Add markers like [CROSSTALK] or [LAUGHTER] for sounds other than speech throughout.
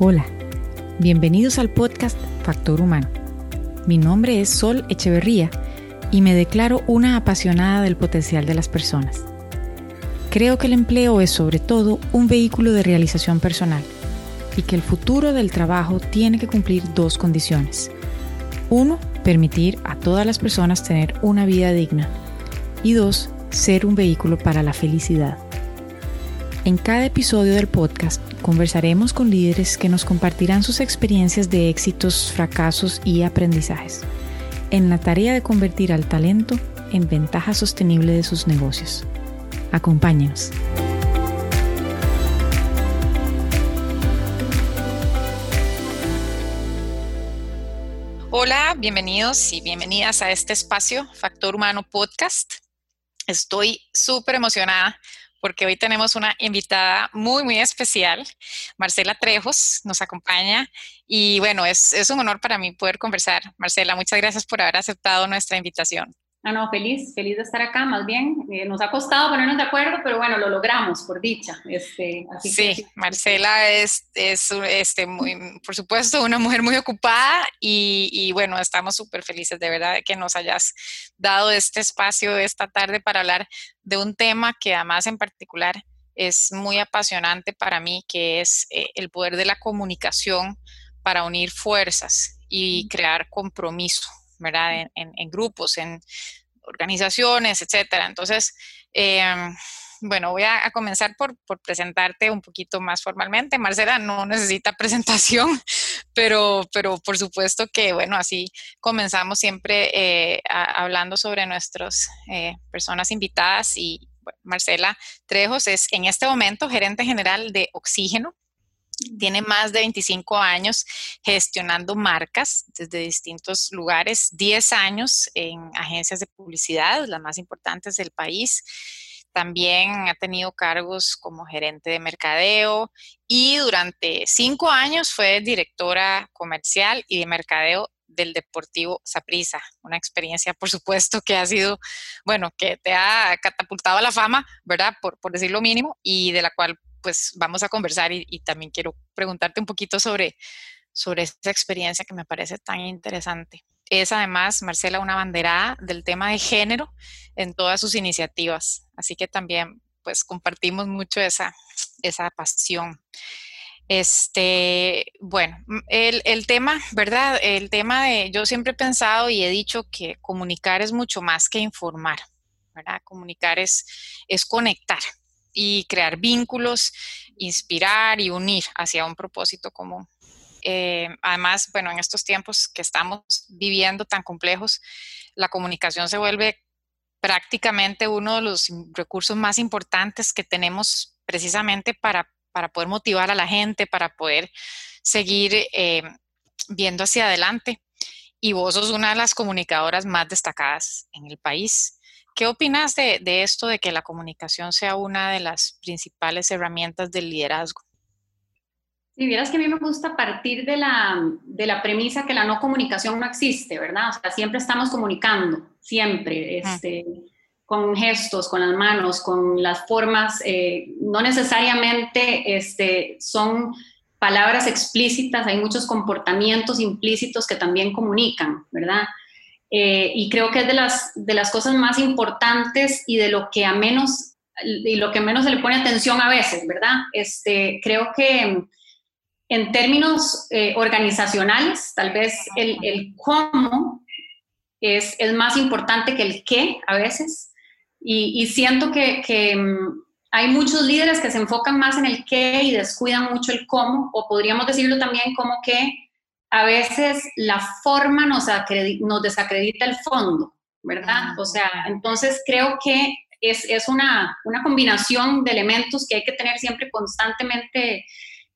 Hola, bienvenidos al podcast Factor Humano. Mi nombre es Sol Echeverría y me declaro una apasionada del potencial de las personas. Creo que el empleo es sobre todo un vehículo de realización personal y que el futuro del trabajo tiene que cumplir dos condiciones. Uno, permitir a todas las personas tener una vida digna. Y dos, ser un vehículo para la felicidad. En cada episodio del podcast conversaremos con líderes que nos compartirán sus experiencias de éxitos, fracasos y aprendizajes en la tarea de convertir al talento en ventaja sostenible de sus negocios. Acompáñenos. Hola, bienvenidos y bienvenidas a este espacio Factor Humano Podcast. Estoy súper emocionada porque hoy tenemos una invitada muy, muy especial. Marcela Trejos nos acompaña y bueno, es, es un honor para mí poder conversar. Marcela, muchas gracias por haber aceptado nuestra invitación. No, no, feliz, feliz de estar acá, más bien. Eh, nos ha costado ponernos de acuerdo, pero bueno, lo logramos, por dicha. Este, sí, Marcela es, es este, muy, por supuesto, una mujer muy ocupada y, y bueno, estamos súper felices de verdad que nos hayas dado este espacio esta tarde para hablar de un tema que además en particular es muy apasionante para mí, que es eh, el poder de la comunicación para unir fuerzas y crear compromiso. ¿Verdad? En, grupos, en organizaciones, etcétera. Entonces, em, bueno, voy a, comenzar por, presentarte un poquito más formalmente. Marcela no necesita [LAUGHS] presentación, pero, pero por supuesto que, bueno, así comenzamos siempre eh, hablando sobre nuestras eh, personas invitadas y Marcela Trejos es en este momento gerente general de Oxígeno, tiene más de 25 años gestionando marcas desde distintos lugares, 10 años en agencias de publicidad, las más importantes del país. También ha tenido cargos como gerente de mercadeo y durante cinco años fue directora comercial y de mercadeo del Deportivo Saprissa. Una experiencia, por supuesto, que ha sido, bueno, que te ha catapultado a la fama, ¿verdad? Por, por decir lo mínimo, y de la cual pues vamos a conversar y, también quiero preguntarte un poquito sobre, sobre esa experiencia que me parece tan interesante. Es además, Marcela, una banderada del tema de género en todas sus iniciativas, así que también pues compartimos mucho esa, esa pasión. Este, bueno, el, el, tema, ¿verdad? El tema de, yo siempre he pensado y he dicho que comunicar es mucho más que informar, ¿verdad? Comunicar es, es conectar, y crear vínculos, inspirar y unir hacia un propósito común. Eh, además, bueno, en estos tiempos que estamos viviendo tan complejos, la comunicación se vuelve prácticamente uno de los recursos más importantes que tenemos precisamente para, para poder motivar a la gente, para poder seguir eh, viendo hacia adelante. Y vos sos una de las comunicadoras más destacadas en el país. ¿Qué opinas de, esto de que la comunicación sea una de las principales herramientas del liderazgo? Si vieras que a mí me gusta partir de la, de la premisa que la no comunicación no existe, ¿verdad? O sea, siempre estamos comunicando, siempre, este, con gestos, con las manos, con las formas, eh, no necesariamente este, son palabras explícitas, hay muchos comportamientos implícitos que también comunican, ¿verdad? Eh, y creo que es de las, de las cosas más importantes y de lo que a menos, y lo que menos se le pone atención a veces, ¿verdad? Este, creo que en términos eh, organizacionales, tal vez el, el cómo es, es, más importante que el qué a veces. Y, y siento que, que mm, hay muchos líderes que se enfocan más en el qué y descuidan mucho el cómo, o podríamos decirlo también como que a veces la forma nos, nos desacredita el fondo, ¿verdad? O sea, entonces creo que es, es una, una, combinación de elementos que hay que tener siempre constantemente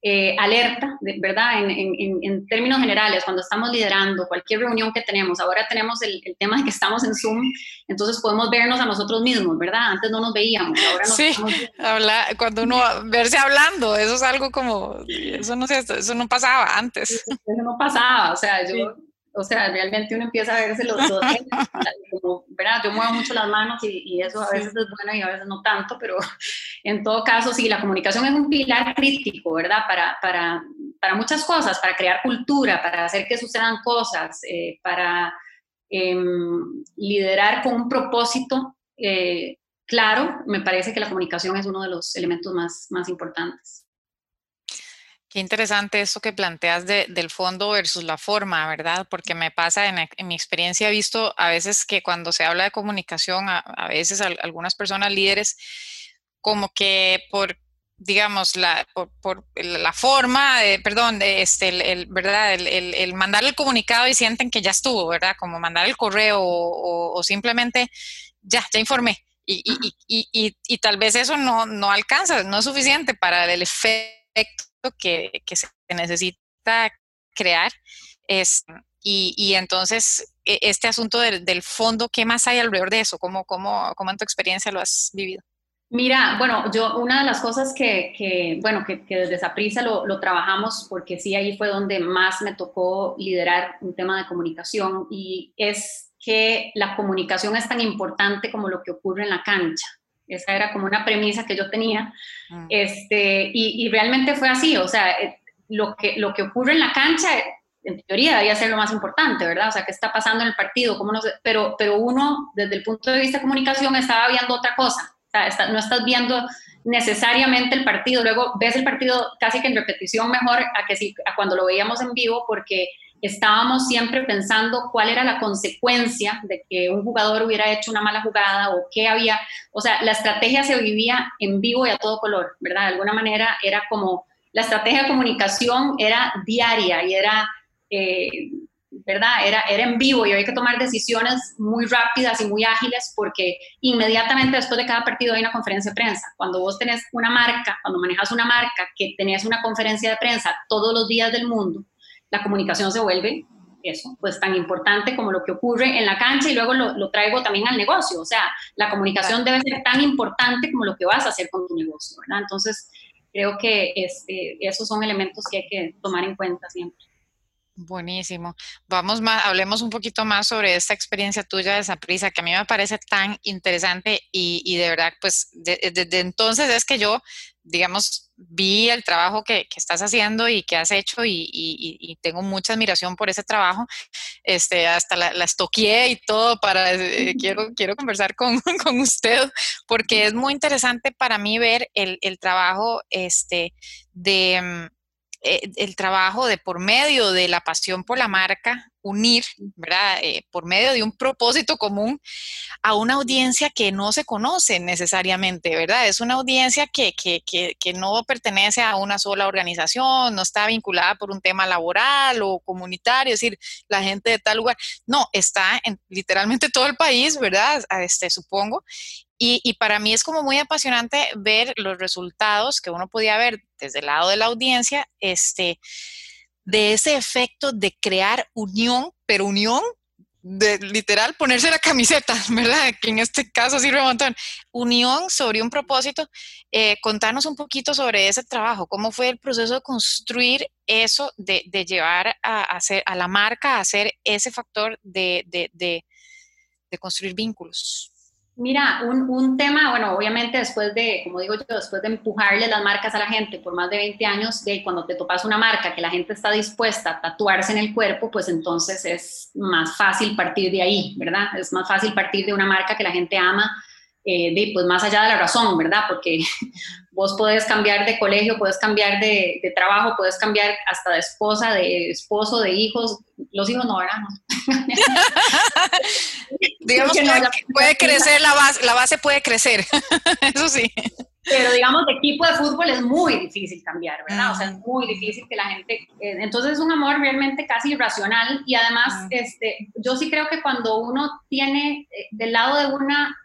eh, alerta, ¿verdad? En, en, en, términos generales, cuando estamos liderando cualquier reunión que tenemos, ahora tenemos el, el, tema de que estamos en Zoom, entonces podemos vernos a nosotros mismos, ¿verdad? Antes no nos veíamos, ahora nos Sí, habla, cuando uno verse hablando, eso es algo como, eso no, eso no pasaba antes. Eso no pasaba, o sea, yo o sea, realmente uno empieza a verse los dos, [LAUGHS] como, ¿verdad? Yo muevo mucho las manos y, eso a veces es bueno y a veces no tanto, pero [LAUGHS] en todo caso, sí, la comunicación es un pilar crítico, ¿verdad? Para, para, para muchas cosas, para crear cultura, para hacer que sucedan cosas, eh, para em, liderar con un propósito eh, claro, me parece que la comunicación es uno de los elementos más, más importantes. Qué interesante eso que planteas del fondo versus la forma, ¿verdad? Porque me pasa, en, mi experiencia he visto a veces que cuando se habla de comunicación, a, veces algunas personas líderes, como que por digamos, la, por, la forma, perdón, de este, el, ¿verdad? El, mandar el comunicado y sienten que ya estuvo, ¿verdad? Como mandar el correo o, simplemente, ya, ya informé. Y, y, y, y, tal vez eso no, no alcanza, no es suficiente para el efecto que, se necesita crear. Es, y, entonces, e, este asunto del, fondo, ¿qué más hay alrededor de eso? ¿Cómo, cómo, cómo en tu experiencia lo has vivido? Mira, bueno, yo una de las cosas que, que bueno, que, que desde esa lo, lo trabajamos, porque sí, ahí fue donde más me tocó liderar un tema de comunicación y es que la comunicación es tan importante como lo que ocurre en la cancha. Esa era como una premisa que yo tenía. Mm. Este, y, realmente fue así, o sea, eh, lo que, lo que ocurre en la cancha, en teoría, debería ser lo más importante, ¿verdad? O sea, qué está pasando en el partido, cómo pero, pero uno, desde el punto de vista de comunicación, estaba viendo otra cosa. O sea, no estás viendo necesariamente el partido, luego ves el partido casi que en repetición mejor a que si, a cuando lo veíamos en vivo, porque estábamos siempre pensando cuál era la consecuencia de que un jugador hubiera hecho una mala jugada o qué había, o sea, la estrategia se vivía en vivo y a todo color, ¿verdad? De alguna manera era como, la estrategia de comunicación era diaria y era, eh, ¿verdad? Era, era en vivo y había que tomar decisiones muy rápidas y muy ágiles porque inmediatamente después de cada partido hay una conferencia de prensa. Cuando vos tenés una marca, cuando manejas una marca que tenías una conferencia de prensa todos los días del mundo, la comunicación se vuelve eso, pues tan importante como lo que ocurre en la cancha y luego lo, traigo también al negocio. O sea, la comunicación debe ser tan importante como lo que vas a hacer con tu negocio, ¿verdad? Entonces, creo que este, esos son elementos que hay que tomar en cuenta siempre. Buenísimo. Vamos más, hablemos un poquito más sobre esta experiencia tuya de prisa que a mí me parece tan interesante y, de verdad, pues desde entonces es que yo, digamos, vi el trabajo que, estás haciendo y que has hecho y, tengo mucha admiración por ese trabajo. Este, hasta la, la estoqueé y todo para, eh, [LAUGHS] quiero, quiero conversar con, [LAUGHS] con, usted porque es muy interesante para mí ver el, el trabajo este, de mm, eh, el trabajo de por medio de la pasión por la marca, unir, ¿verdad? Eh, por medio de un propósito común a una audiencia que no se conoce necesariamente, ¿verdad? Es una audiencia que, que, que, que, no pertenece a una sola organización, no está vinculada por un tema laboral o comunitario, es decir, la gente de tal lugar, no, está en literalmente todo el país, ¿verdad? Este, supongo, y, para mí es como muy apasionante ver los resultados que uno podía ver desde el lado de la audiencia, este, de ese efecto de crear unión, pero unión de literal ponerse la camiseta, [LAUGHS] ¿verdad? Que en este caso sirve un montón. Unión sobre un propósito. Eh, contanos un poquito sobre ese trabajo, cómo fue el proceso de construir eso, de, llevar a, hacer, a la marca a ser ese factor de, de construir vínculos. Mira, un, un, tema, bueno, obviamente después de, como digo yo, después de empujarle las marcas a la gente por más de 20 años, de cuando te topas una marca que la gente está dispuesta a tatuarse en el cuerpo, pues entonces es más fácil partir de ahí, ¿verdad? Es más fácil partir de una marca que la gente ama, eh, de, pues más allá de la razón, ¿verdad? Porque [LAUGHS] vos podés cambiar de colegio, podés cambiar de, de, trabajo, podés cambiar hasta de esposa, de esposo, de hijos. Los hijos no, ¿verdad? [LAUGHS] digamos que, puede crecer la base, la base puede crecer, [LAUGHS] eso sí. Pero digamos, de equipo de fútbol es muy difícil cambiar, ¿verdad? O sea, es muy difícil que la gente... Eh, entonces es un amor realmente casi irracional y además, este, yo sí creo que cuando uno tiene eh, del lado de una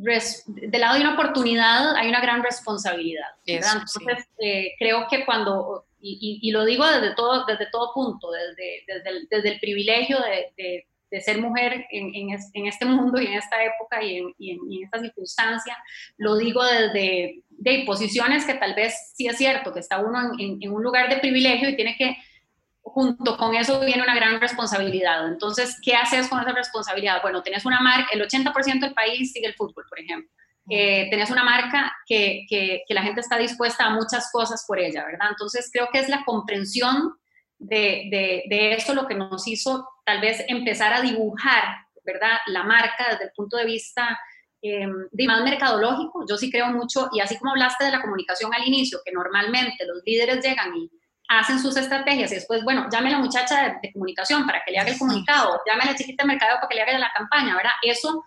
del lado de una oportunidad hay una gran responsabilidad. Entonces, eh, creo que cuando, y, lo digo desde todo, desde todo punto, desde, desde, el, desde el privilegio de, de, ser mujer en, en, este mundo y en esta época y en, y en, esta circunstancia, lo digo desde de posiciones que tal vez sí es cierto, que está uno en, un lugar de privilegio y tiene que junto con eso viene una gran responsabilidad. Entonces, ¿qué haces con esa responsabilidad? Bueno, tenés una marca, el 80% del país sigue el fútbol, por ejemplo. Eh, tenés una marca que, que, la gente está dispuesta a muchas cosas por ella, ¿verdad? Entonces, creo que es la comprensión de, de, de esto lo que nos hizo tal vez empezar a dibujar, ¿verdad? La marca desde el punto de vista eh, de más mercadológico. Yo sí creo mucho, y así como hablaste de la comunicación al inicio, que normalmente los líderes llegan y hacen sus estrategias y después, bueno, llame a la muchacha de, comunicación para que le haga el comunicado, llame a la chiquita de mercado para que le haga la campaña, ¿verdad? Eso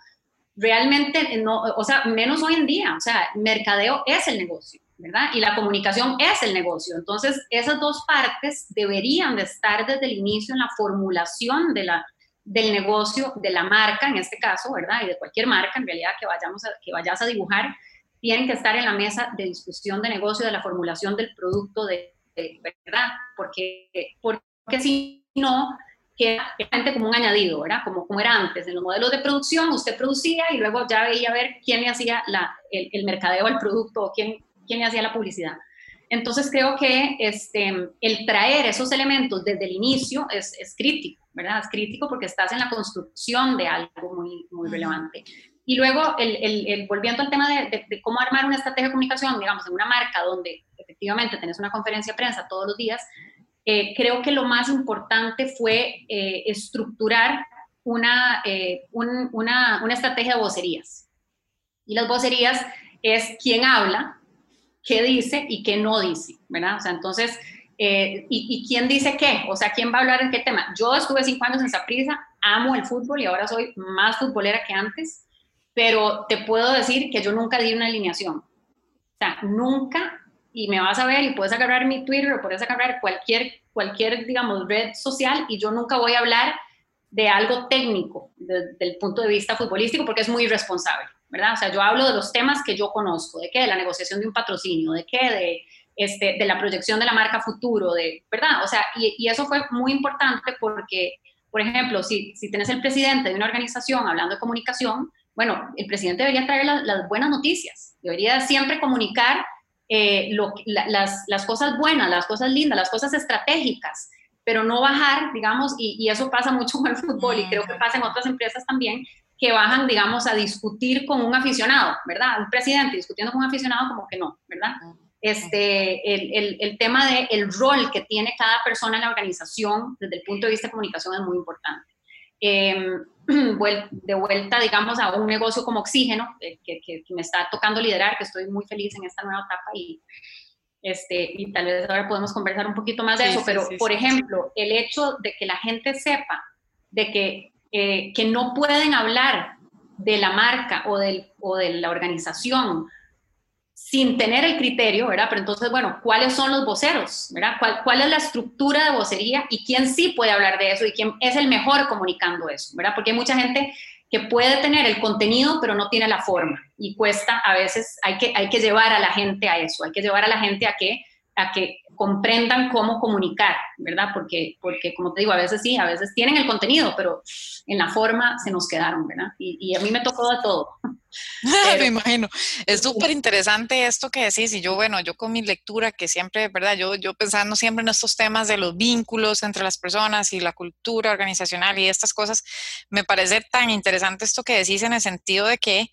realmente, no, o sea, menos hoy en día, o sea, mercadeo es el negocio, ¿verdad? Y la comunicación es el negocio. Entonces, esas dos partes deberían de estar desde el inicio en la formulación de la, del negocio, de la marca, en este caso, ¿verdad? Y de cualquier marca, en realidad, que, vayamos a, que vayas a dibujar, tienen que estar en la mesa de discusión de negocio, de la formulación del producto, de ¿verdad? Porque, porque si no, queda como un añadido, ¿verdad? Como, como era antes, en los modelos de producción usted producía y luego ya veía a ver quién le hacía la, el, el, mercadeo al producto o quién, quién le hacía la publicidad. Entonces creo que este, el traer esos elementos desde el inicio es, es, crítico, ¿verdad? Es crítico porque estás en la construcción de algo muy, muy relevante. Y luego, el, el, volviendo al tema de, de, cómo armar una estrategia de comunicación, digamos, en una marca donde efectivamente tenés una conferencia de prensa todos los días, eh, creo que lo más importante fue eh, estructurar una, eh, una, una, estrategia de vocerías. Y las vocerías es quién habla, qué dice y qué no dice, ¿verdad? O sea, entonces, y, y, quién dice qué, o sea, quién va a hablar en qué tema. Yo estuve cinco años en Saprissa, amo el fútbol y ahora soy más futbolera que antes, pero te puedo decir que yo nunca di una alineación. O sea, nunca y me vas a ver y puedes agarrar mi Twitter o puedes agarrar cualquier, cualquier, digamos, red social y yo nunca voy a hablar de algo técnico desde el punto de vista futbolístico porque es muy irresponsable, ¿verdad? O sea, yo hablo de los temas que yo conozco, de qué, de la negociación de un patrocinio, de qué, de, este, de la proyección de la marca futuro, de, ¿verdad? O sea, y, y eso fue muy importante porque, por ejemplo, si, si tienes el presidente de una organización hablando de comunicación, bueno, el presidente debería traer las buenas noticias, debería siempre comunicar eh, las, las, cosas buenas, las cosas lindas, las cosas estratégicas, pero no bajar, digamos, y, eso pasa mucho con el fútbol y creo que pasa en otras empresas también, que bajan, digamos, a discutir con un aficionado, ¿verdad? Un presidente discutiendo con un aficionado como que no, ¿verdad? Este, el, el, el tema del el rol que tiene cada persona en la organización desde el punto de vista de comunicación es muy importante. Em, [CLEARS THROAT] de vuelta, digamos, a un negocio como Oxígeno, eh, que, que, me está tocando liderar, que estoy muy feliz en esta nueva etapa y, este, y tal vez ahora podemos conversar un poquito más de eso, pero por ejemplo, el hecho de que la gente sepa de que, eh, que no pueden hablar de la marca o, del, o de la organización sin tener el criterio, ¿verdad? Pero entonces, bueno, ¿cuáles son los voceros, ¿verdad? ¿Cuál, ¿Cuál, es la estructura de vocería y quién sí puede hablar de eso y quién es el mejor comunicando eso, ¿verdad? Porque hay mucha gente que puede tener el contenido, pero no tiene la forma y cuesta, a veces hay que, hay que llevar a la gente a eso, hay que llevar a la gente a que, a que comprendan cómo comunicar, ¿verdad? Porque, porque, como te digo, a veces sí, a veces tienen el contenido, pero en la forma se nos quedaron, ¿verdad? Y, y a mí me tocó de todo. [LAUGHS] me imagino. Es súper interesante esto que decís y yo, bueno, yo con mi lectura que siempre, ¿verdad? Yo, yo pensando siempre en estos temas de los vínculos entre las personas y la cultura organizacional y estas cosas, me parece tan interesante esto que decís en el sentido de que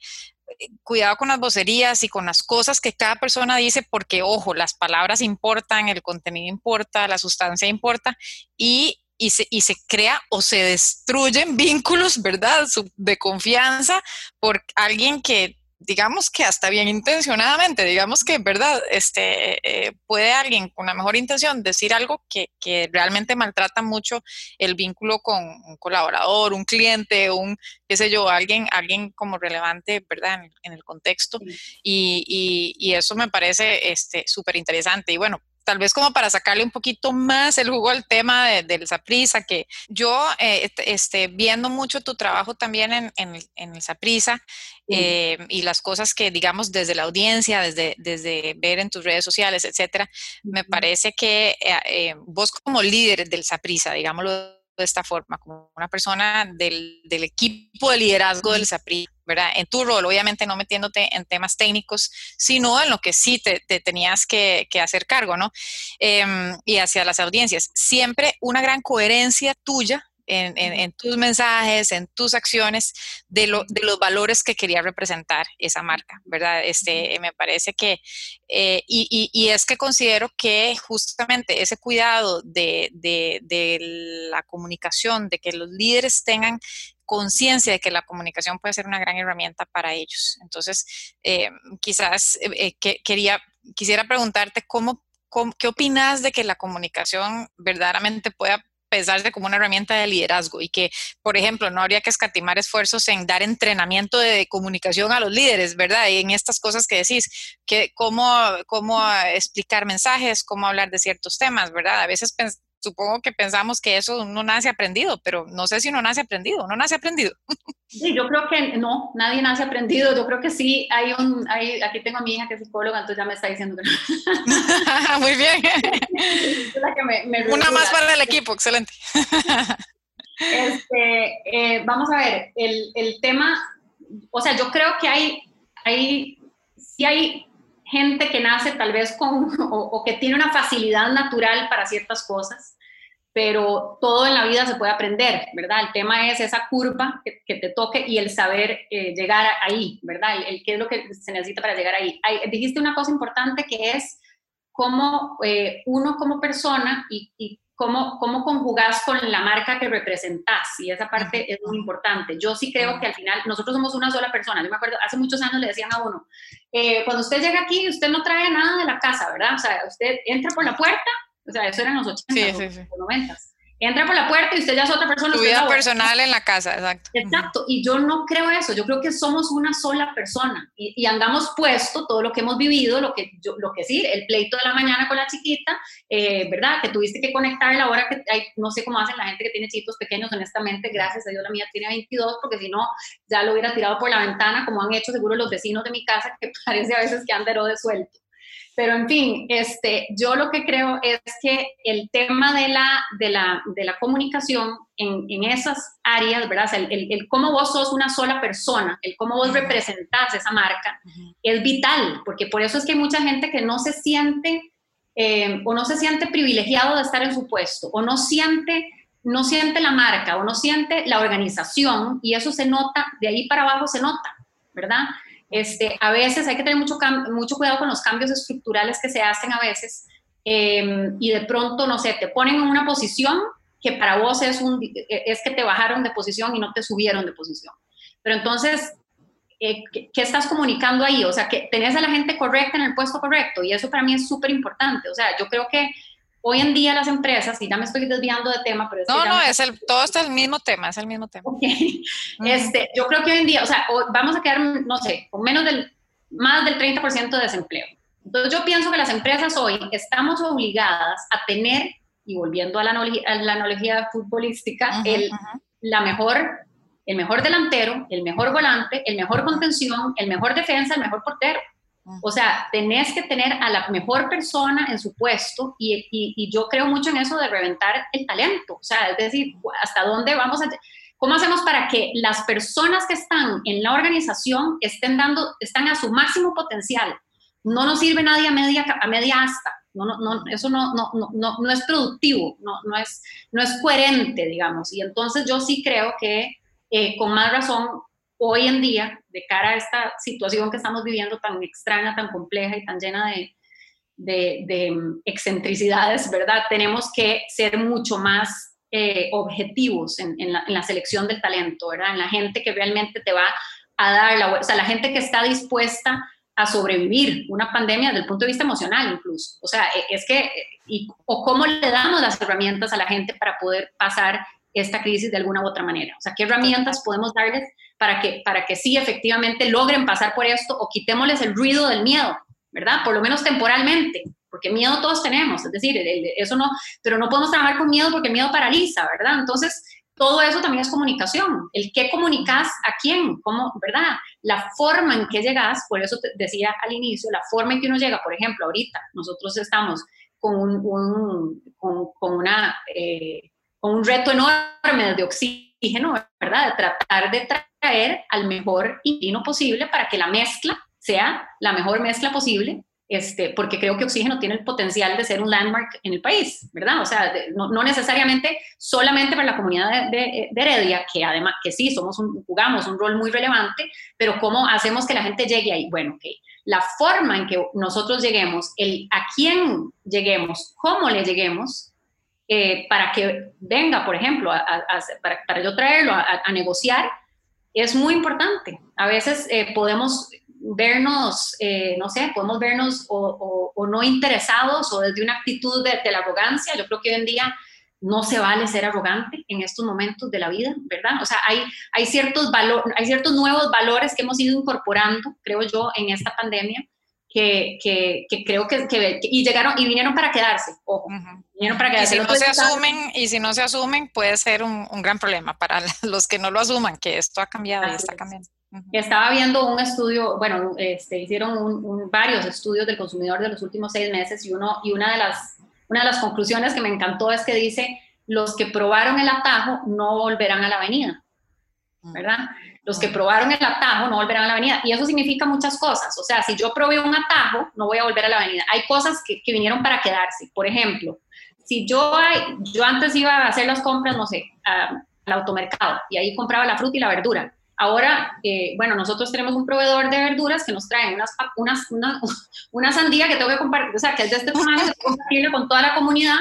cuidado con las vocerías y con las cosas que cada persona dice, porque, ojo, las palabras importan, el contenido importa, la sustancia importa, y, y, se, y se crea o se destruyen [LAUGHS] vínculos, ¿verdad?, de confianza por alguien que digamos que hasta bien intencionadamente, digamos que, ¿verdad? Este, eh, puede alguien con la mejor intención decir algo que, que, realmente maltrata mucho el vínculo con un colaborador, un cliente, un, qué sé yo, alguien, alguien como relevante, ¿verdad? En, el contexto. Y, y, y, eso me parece súper este, interesante. Y bueno, tal vez como para sacarle un poquito más el jugo al tema de, de esa prisa, que yo, eh, este, viendo mucho tu trabajo también en, en, en esa prisa eh, y las cosas que, digamos, desde la audiencia, desde, desde ver en tus redes sociales, etcétera, me parece que eh, vos como líder del Saprisa, digámoslo de esta forma, como una persona del, del equipo de liderazgo del Saprisa, ¿verdad? En tu rol, obviamente no metiéndote en temas técnicos, sino en lo que sí te, tenías que, hacer cargo, ¿no? Em, y hacia las audiencias. Siempre una gran coherencia tuya en, tus mensajes, en tus acciones, de, lo, de, los valores que quería representar esa marca, ¿verdad? Este, me parece que, eh, y, es que considero que justamente ese cuidado de, la comunicación, de que los líderes tengan conciencia de que la comunicación puede ser una gran herramienta para ellos. Entonces, eh, quizás eh, quería, quisiera preguntarte cómo, cómo, ¿qué opinas de que la comunicación verdaderamente pueda pensarse como una herramienta de liderazgo y que, por ejemplo, no habría que escatimar esfuerzos en dar entrenamiento de comunicación a los líderes, ¿verdad? Y en estas cosas que decís, que cómo, cómo explicar mensajes, cómo hablar de ciertos temas, ¿verdad? A veces supongo que pensamos que eso no nace aprendido, pero no sé si uno nace aprendido, no nace aprendido. Sí, yo creo que no, nadie nace aprendido. Yo creo que sí, hay un, hay, aquí tengo a mi hija que es psicóloga, entonces ya me está diciendo que no. [LAUGHS] Muy bien. [LAUGHS] Una más para el equipo, excelente. Este, eh, vamos a ver, el, el, tema, o sea, yo creo que hay, hay, sí hay gente que nace tal vez con, [LAUGHS] o, que tiene una facilidad natural para ciertas cosas, pero todo en la vida se puede aprender, ¿verdad? El tema es esa curva que, te toque y el saber eh, llegar ahí, ¿verdad? El, qué es lo que se necesita para llegar ahí. dijiste una cosa importante que es cómo eh, uno como persona y, y cómo, cómo conjugás con la marca que representás, y esa parte es muy importante. Yo sí creo que al final nosotros somos una sola persona. Yo me acuerdo, hace muchos años le decían a uno, eh, cuando usted llega aquí, usted no trae nada de la casa, ¿verdad? O sea, usted entra por la puerta, o sea, eso era en los 80, sí, sí, 90 entra por la puerta y usted ya es otra persona. Tu vida personal en la casa, exacto. Exacto, y yo no creo eso, yo creo que somos una sola persona y, andamos puesto todo lo que hemos vivido, lo que, yo, lo que sí, el pleito de la mañana con la chiquita, eh, ¿verdad? Que tuviste que conectar la hora que hay, no sé cómo hacen la gente que tiene chiquitos pequeños, honestamente, gracias a Dios la mía tiene 22, porque si no, ya lo hubiera tirado por la ventana, como han hecho seguro los vecinos de mi casa, que [LAUGHS] parece a veces que han de suelto. Pero en fin, este, yo lo que creo es que el tema de la, de la, de la comunicación en, en, esas áreas, ¿verdad? el, el, cómo vos sos una sola persona, el cómo vos representás esa marca, es vital, porque por eso es que hay mucha gente que no se siente eh, o no se siente privilegiado de estar en su puesto, o no siente, no siente la marca, o no siente la organización, y eso se nota, de ahí para abajo se nota, ¿verdad? Este, a veces hay que tener mucho, mucho cuidado con los cambios estructurales que se hacen a veces em, y de pronto, no sé, te ponen en una posición que para vos es, un, es que te bajaron de posición y no te subieron de posición. Pero entonces, eh, ¿qué, estás comunicando ahí? O sea, que tenés a la gente correcta en el puesto correcto y eso para mí es súper importante. O sea, yo creo que hoy en día las empresas, y ya me estoy desviando de tema, pero es no, no, es el, todo está el mismo tema, es el mismo tema. este, yo creo que hoy en día, o sea, vamos a quedar, no sé, con menos del, más del 30% de desempleo. Entonces yo pienso que las empresas hoy estamos obligadas a tener, y volviendo a la, analogía, futbolística, el, la mejor, el mejor delantero, el mejor volante, el mejor contención, el mejor defensa, el mejor portero. O sea, tenés que tener a la mejor persona en su puesto y, y, yo creo mucho en eso de reventar el talento. O sea, es decir, hasta dónde vamos a... ¿Cómo hacemos para que las personas que están en la organización estén dando, están a su máximo potencial? No nos sirve nadie a media, a media asta. No, no, no, eso no, no, no, no es productivo, no, no, es, no es coherente, digamos. Y entonces yo sí creo que eh, con más razón hoy en día, de cara a esta situación que estamos viviendo tan extraña, tan compleja y tan llena de, de, excentricidades, ¿verdad? Tenemos que ser mucho más eh, objetivos en, la, selección del talento, ¿verdad? En la gente que realmente te va a dar la... O sea, la gente que está dispuesta a sobrevivir una pandemia desde el punto de vista emocional incluso. O sea, e, es que, y, o cómo le damos las herramientas a la gente para poder pasar esta crisis de alguna u otra manera. O sea, ¿qué herramientas podemos darles para que, para que sí efectivamente logren pasar por esto o quitémosles el ruido del miedo, ¿verdad? Por lo menos temporalmente, porque miedo todos tenemos, es decir, eso no, pero no podemos trabajar con miedo porque el miedo paraliza, ¿verdad? Entonces, todo eso también es comunicación, el qué comunicas a quién, cómo, ¿verdad? La forma en que llegas, por eso decía al inicio, la forma en que uno llega, por ejemplo, ahorita nosotros estamos con, un, con, una... Eh, con un reto enorme de oxígeno, ¿verdad? De tratar traer al mejor inquilino posible para que la mezcla sea la mejor mezcla posible este, porque creo que Oxígeno tiene el potencial de ser un landmark en el país, ¿verdad? O sea, no, necesariamente solamente para la comunidad de, Heredia, que además, que sí, somos jugamos un rol muy relevante, pero ¿cómo hacemos que la gente llegue ahí? Bueno, ok, la forma en que nosotros lleguemos, el a quién lleguemos, cómo le lleguemos, eh, para que venga, por ejemplo, para, para, yo traerlo a, negociar, es muy importante. A veces eh, podemos vernos, eh, no sé, podemos vernos o, no interesados o desde una actitud de, la arrogancia. Yo creo que hoy en día no se vale ser arrogante en estos momentos de la vida, ¿verdad? O sea, hay, hay, ciertos, valores, hay ciertos nuevos valores que hemos ido incorporando, creo yo, en esta pandemia, que, que, creo que, y llegaron y vinieron para quedarse, ojo, vinieron para quedarse. Y si no se asumen, y si no se asumen, puede ser un, un, gran problema para [LAUGHS] los que no lo asuman, que esto ha cambiado y está cambiando. Estaba viendo un estudio, bueno, este, hicieron varios estudios del consumidor de los últimos seis meses y, uno, y una, de las, una de las conclusiones que me encantó es que dice, los que probaron el atajo no volverán a la avenida, mm. ¿verdad? Los que probaron el atajo no volverán a la avenida. Y eso significa muchas cosas. O sea, si yo probé un atajo, no voy a volver a la avenida. Hay cosas que, que vinieron para quedarse. Por ejemplo, si yo, yo antes iba a hacer las compras, no sé, al automercado y ahí compraba la fruta y la verdura Ahora, eh, bueno, nosotros tenemos un proveedor de verduras que nos trae unas, unas, una, [LAUGHS] una sandía que tengo que compartir, o sea, que es de este tamaño, que compartirlo con toda la comunidad,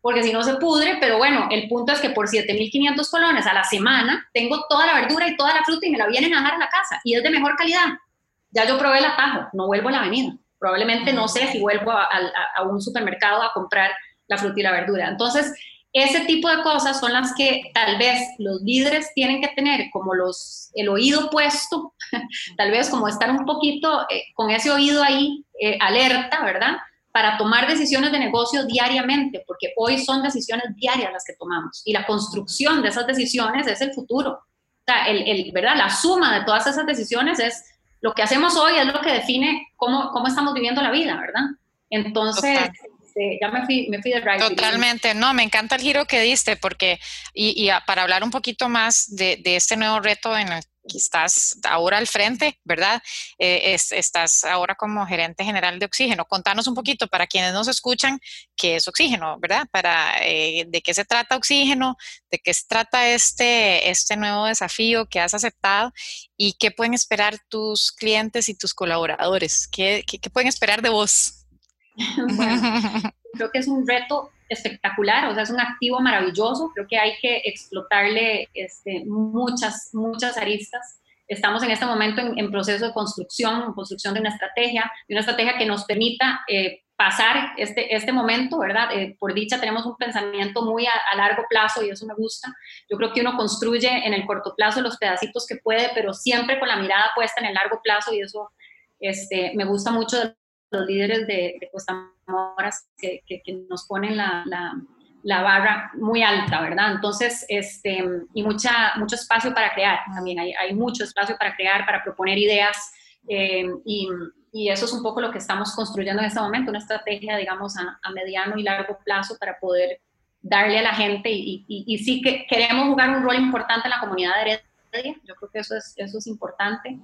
porque si no se pudre, pero bueno, el punto es que por 7.500 colones a la semana tengo toda la verdura y toda la fruta y me la vienen a dejar a la casa y es de mejor calidad. Ya yo probé el atajo, no vuelvo a la avenida. Probablemente no sé si vuelvo a, a un supermercado a comprar la fruta y la verdura. Entonces, ese tipo de cosas son las que tal vez los líderes tienen que tener como los, el oído puesto, [LAUGHS] tal vez como estar un poquito eh, con ese oído ahí eh, alerta, ¿verdad? Para tomar decisiones de negocio diariamente, porque hoy son decisiones diarias las que tomamos y la construcción de esas decisiones es el futuro. O sea, el, ¿verdad? La suma de todas esas decisiones es lo que hacemos hoy, es lo que define cómo, cómo estamos viviendo la vida, ¿verdad? Entonces, este, ya me fui, me fui de Totalmente, no, me encanta el giro que diste porque, y, para hablar un poquito más de, este nuevo reto en el estás ahora al frente, ¿verdad? Eh, estás ahora como gerente general de oxígeno. Contanos un poquito para quienes nos escuchan qué es oxígeno, ¿verdad? Para eh, de qué se trata oxígeno, de qué se trata este, este nuevo desafío que has aceptado y qué pueden esperar tus clientes y tus colaboradores, qué, qué pueden esperar de vos. [LAUGHS] creo que es un reto espectacular, o sea, es un activo maravilloso, creo que hay que explotarle este, muchas, muchas aristas. Estamos en este momento en, proceso de construcción, construcción de una estrategia, de una estrategia que nos permita eh, pasar este, este momento, ¿verdad? Eh, por dicha tenemos un pensamiento muy a, a, largo plazo y eso me gusta. Yo creo que uno construye en el corto plazo los pedacitos que puede, pero siempre con la mirada puesta en el largo plazo y eso este, me gusta mucho los líderes de, de Costa Moras que, que, nos ponen la, la, barra muy alta, ¿verdad? Entonces, este, y mucha, mucho espacio para crear también, hay, hay mucho espacio para crear, para proponer ideas, eh, y, y, eso es un poco lo que estamos construyendo en este momento, una estrategia, digamos, a, a mediano y largo plazo para poder darle a la gente, y, y, y, sí que queremos jugar un rol importante en la comunidad de Heredia, yo creo que eso es, eso es importante.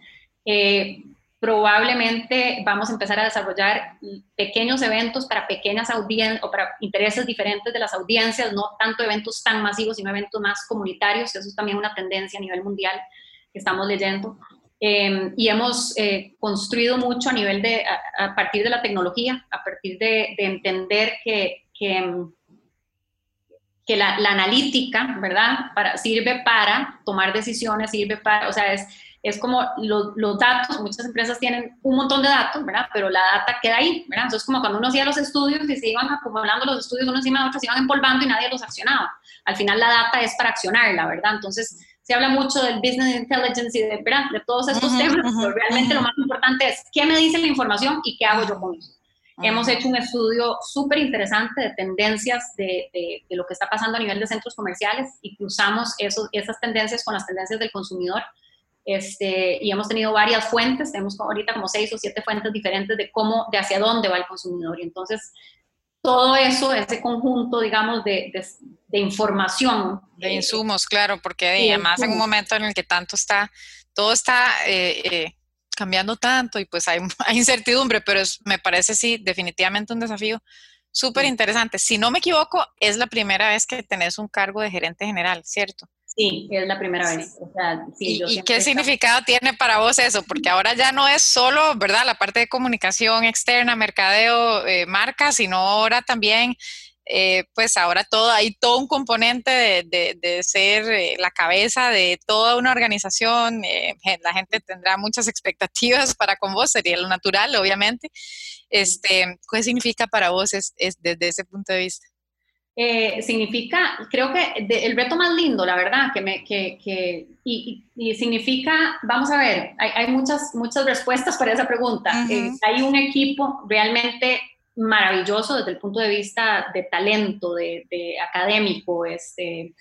Eh, probablemente vamos a empezar a desarrollar pequeños eventos para pequeñas audiencias o para intereses diferentes de las audiencias, no tanto eventos tan masivos, sino eventos más comunitarios. Eso es también una tendencia a nivel mundial que estamos leyendo. Em, y hemos eh, construido mucho a nivel de, a, partir de la tecnología, a partir de, entender que, que, la, la, analítica, ¿verdad? Para, sirve para tomar decisiones, sirve para, o sea, es, es como los datos, muchas empresas tienen un montón de datos, ¿verdad? Pero la data queda ahí, ¿verdad? Entonces, como cuando uno hacía los estudios y se iban acumulando los estudios uno encima de otro, se iban empolvando y nadie los accionaba. Al final la data es para accionarla, ¿verdad? Entonces, se habla mucho del business intelligence y de, ¿verdad? de todos estos temas, pero realmente lo más importante es qué me dice la información y qué hago yo con eso. Hemos hecho un estudio súper interesante de tendencias de, de, de, lo que está pasando a nivel de centros comerciales y cruzamos esos, esas tendencias con las tendencias del consumidor este, y hemos tenido varias fuentes, tenemos ahorita como seis o siete fuentes diferentes de cómo, de hacia dónde va el consumidor. Y entonces, todo eso, ese conjunto, digamos, de, de, información. De insumos, claro, porque además en un momento en el que tanto está, todo está eh, eh, cambiando tanto y pues hay, [LAUGHS] hay incertidumbre, pero me parece sí, definitivamente un desafío súper interesante. Si no me equivoco, es la primera vez que tenés un cargo de gerente general, ¿cierto? Sí, es la primera vez. ¿Y, qué significado tiene para vos eso? Porque ahora ya no es solo, ¿verdad? La parte de comunicación externa, mercadeo, eh, marca, sino ahora también eh, pues ahora todo, hay todo un componente de, ser eh, la cabeza de toda una organización, la gente tendrá muchas expectativas para con vos, sería lo natural, obviamente. Este, ¿Qué significa para vos es, desde ese punto de vista? Significa, creo que el reto más lindo, la verdad, que me, que, que y, significa, vamos a ver, hay, muchas, muchas respuestas para esa pregunta. hay un equipo realmente maravilloso desde el punto de vista de talento, de, académico, este,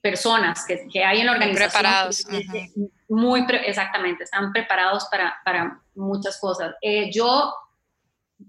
personas que, que, hay en la organización. Preparados. Muy, exactamente, están preparados para, para muchas cosas. Eh, yo,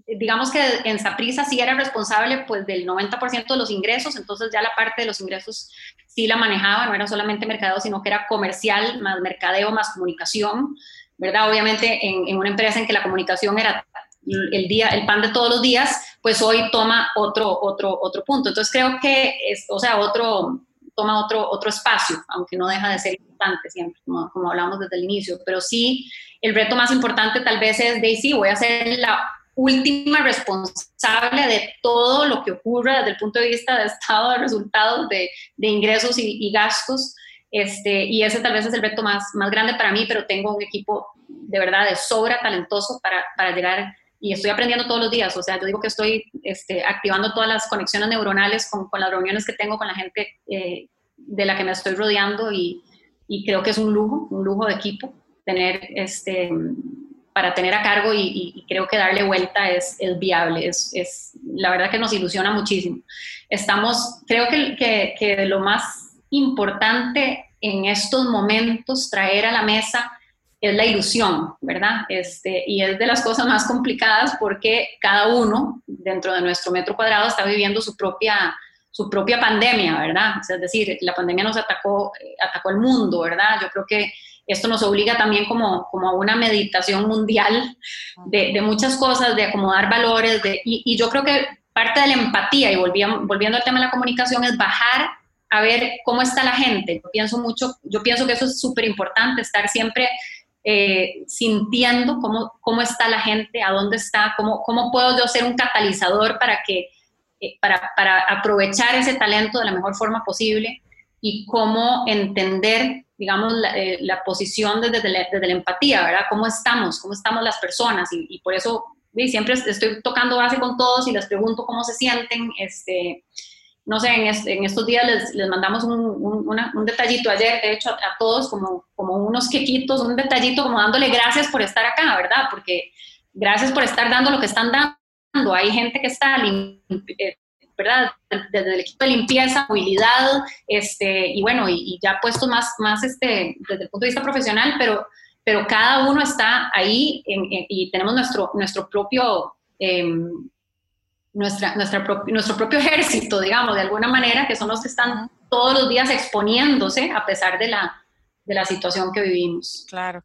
digamos que en Saprisa sí era responsable pues del 90% de los ingresos, entonces ya la parte de los ingresos sí la manejaba, no era solamente mercadeo, sino que era comercial, más mercadeo, más comunicación, ¿verdad? Obviamente en, en una empresa en que la comunicación era el día, el pan de todos los días, pues hoy toma otro, otro, otro punto. Entonces creo que, es, o sea, otro, toma otro, otro espacio, aunque no deja de ser importante siempre, como, como hablamos desde el inicio. Pero sí, el reto más importante tal vez es de, sí, voy a ser la última responsable de todo lo que ocurra desde el punto de vista de estado de resultados, de, de ingresos y, gastos. Este, y ese tal vez es el reto más, más grande para mí, pero tengo un equipo de verdad de sobra talentoso para, para llegar y estoy aprendiendo todos los días. O sea, yo digo que estoy este, activando todas las conexiones neuronales con, con, las reuniones que tengo con la gente eh, de la que me estoy rodeando y, y, creo que es un lujo, un lujo de equipo tener este para tener a cargo y, creo que darle vuelta es, es viable, es, es, la verdad que nos ilusiona muchísimo. Estamos, creo que, que, que lo más importante en estos momentos traer a la mesa es la ilusión, ¿verdad? Este, y es de las cosas más complicadas porque cada uno dentro de nuestro metro cuadrado está viviendo su propia, su propia pandemia, ¿verdad? es decir, la pandemia nos atacó, eh, atacó el mundo, ¿verdad? Yo creo que esto nos obliga también como, como a una meditación mundial de, muchas cosas, de acomodar valores, de, y, y, yo creo que parte de la empatía, y volviendo, volviendo al tema de la comunicación, es bajar a ver cómo está la gente. Yo pienso mucho, yo pienso que eso es súper importante, estar siempre eh, sintiendo cómo, cómo está la gente, a dónde está, cómo, cómo puedo yo ser un catalizador para, que, eh, para, para, aprovechar ese talento de la mejor forma posible y cómo entender, digamos, la, eh, la posición desde la, desde la, empatía, ¿verdad? ¿Cómo estamos? ¿Cómo estamos las personas? Y, y por eso siempre estoy tocando base con todos y les pregunto cómo se sienten, este, no sé, en, estos días les, mandamos un, detallito ayer, de hecho, a, todos como, como unos quequitos, un detallito como dándole gracias por estar acá, ¿verdad? Porque gracias por estar dando lo que están dando. Hay gente que está, eh, ¿verdad? Desde el equipo de limpieza, movilidad, este, y bueno, y, ya puestos más, más este, desde el punto de vista profesional, pero, pero cada uno está ahí y tenemos nuestro, nuestro propio... Em, nuestra, nuestra nuestro propio ejército, digamos, de alguna manera, que son los que están todos los días exponiéndose a pesar de la, de la situación que vivimos. Claro.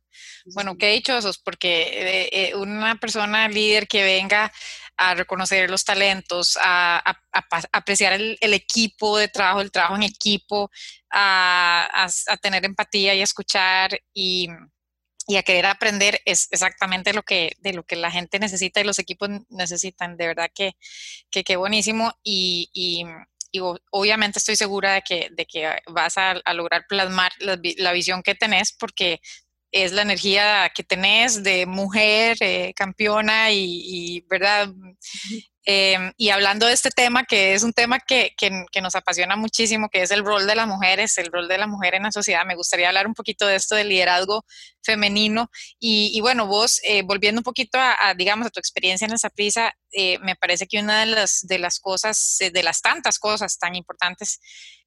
Bueno, qué dichosos, porque eh, eh, una persona líder que venga a reconocer los talentos, a, apreciar el, equipo de trabajo, el trabajo en equipo, a, tener empatía y escuchar y, y a querer aprender es exactamente lo que, de lo que la gente necesita y los equipos necesitan. De verdad que qué buenísimo y, y, obviamente estoy segura de que, de que vas a, lograr plasmar la, visión que tenés porque es la energía que tenés de mujer eh, campeona y, y, ¿verdad? Em, y hablando de este tema, que es un tema que, que, nos apasiona muchísimo, que es el rol de las mujeres, el rol de la mujer en la sociedad, me gustaría hablar un poquito de esto del liderazgo femenino. Y, bueno, vos, eh, volviendo un poquito a, digamos, a tu experiencia en esa prisa, eh, me parece que una de las, de las cosas, de las tantas cosas tan importantes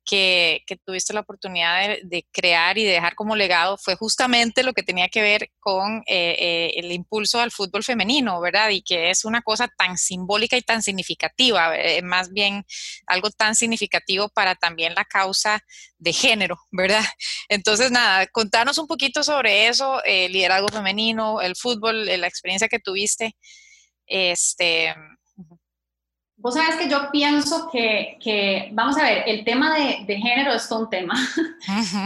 que, tuviste la oportunidad de, crear y de dejar como legado fue justamente lo que tenía que ver con eh, eh, el impulso al fútbol femenino, ¿verdad? Y que es una cosa tan simbólica y tan significativa, eh, más bien algo tan significativo para también la causa de género, ¿verdad? [LAUGHS] Entonces, nada, contanos un poquito sobre eso, el liderazgo femenino, el fútbol, la experiencia que tuviste. Este, Vos sabes que yo pienso que, vamos a ver, el tema de, género es todo un tema. [LAUGHS]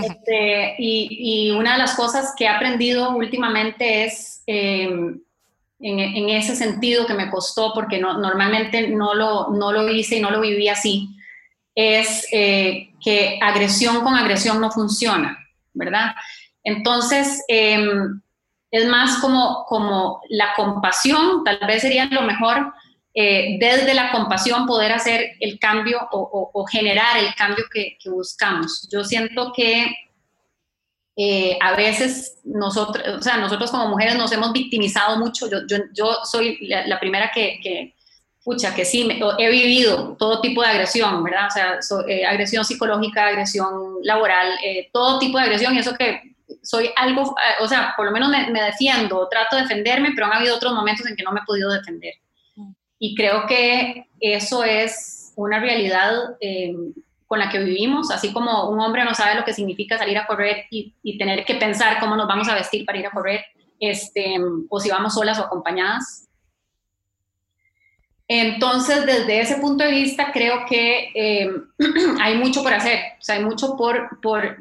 Este, y, una de las cosas que he aprendido últimamente es, em, en, ese sentido que me costó, porque no, normalmente no lo, no lo hice y no lo viví así, es eh, que agresión con agresión no funciona, ¿verdad? Entonces, em, es más como, como la compasión, tal vez sería lo mejor eh, desde la compasión poder hacer el cambio o, generar el cambio que, buscamos. Yo siento que eh, a veces nosotros, o sea, nosotros como mujeres nos hemos victimizado mucho. Yo, soy la, primera que, que, pucha, que sí, he vivido todo tipo de agresión, ¿verdad? O sea, eh, agresión psicológica, agresión laboral, todo tipo de agresión y eso que soy algo, o sea, por lo menos me, me defiendo, trato de defenderme, pero han habido otros momentos en que no me he podido defender. Y creo que eso es una realidad eh, con la que vivimos, así como un hombre no sabe lo que significa salir a correr y, tener que pensar cómo nos vamos a vestir para ir a correr, este, o si vamos solas o acompañadas. Entonces, desde ese punto de vista, creo que eh, [CLEARS THROAT] hay mucho por hacer, o sea, hay mucho por, por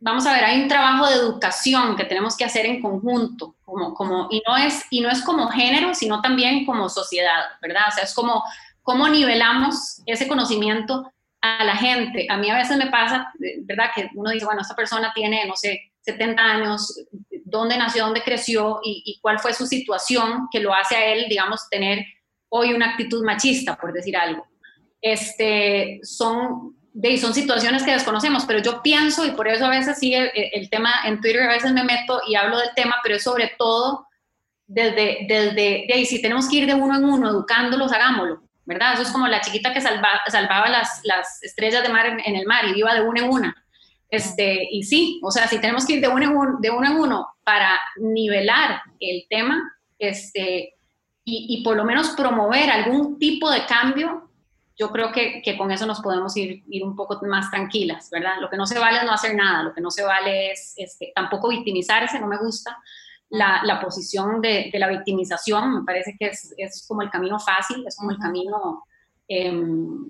vamos a ver, hay un trabajo de educación que tenemos que hacer en conjunto, como, como, y, no es, y no es como género, sino también como sociedad, ¿verdad? O sea, es como cómo nivelamos ese conocimiento a la gente. A mí a veces me pasa, ¿verdad? Que uno dice, bueno, esta persona tiene, no sé, 70 años, dónde nació, dónde creció y, y cuál fue su situación que lo hace a él, digamos, tener hoy una actitud machista, por decir algo. Este, son de, son situaciones que desconocemos, pero yo pienso, y por eso a veces sí el, tema en Twitter, a veces me meto y hablo del tema, pero es sobre todo desde, desde de, si tenemos que ir de uno en uno educándolos, hagámoslo, ¿verdad? Eso es como la chiquita que salvaba las, las, estrellas de mar en, el mar y iba de una en una. Este, y sí, o sea, si tenemos que ir de uno en uno, de uno, en uno para nivelar el tema este, y, y por lo menos promover algún tipo de cambio, yo creo que, que, con eso nos podemos ir, ir un poco más tranquilas, ¿verdad? Lo que no se vale es no hacer nada, lo que no se vale es este, tampoco victimizarse, no me gusta la, la posición de, de, la victimización, me parece que es, es, como el camino fácil, es como el camino em,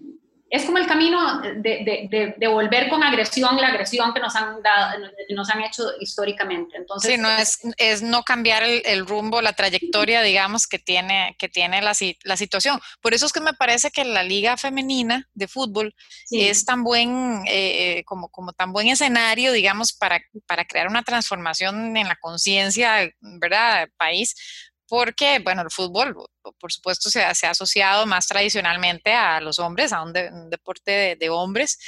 es como el camino de, de, volver con agresión la agresión que nos han dado, nos han hecho históricamente. Entonces, sí, no es, es no cambiar el, rumbo, la trayectoria, digamos, que tiene, que tiene la, la, situación. Por eso es que me parece que la liga femenina de fútbol es tan buen, eh, eh, como, como tan buen escenario, digamos, para, para crear una transformación en la conciencia, ¿verdad?, país, porque, bueno, el fútbol, por supuesto, se, ha asociado más tradicionalmente a los hombres, a un, deporte de, hombres,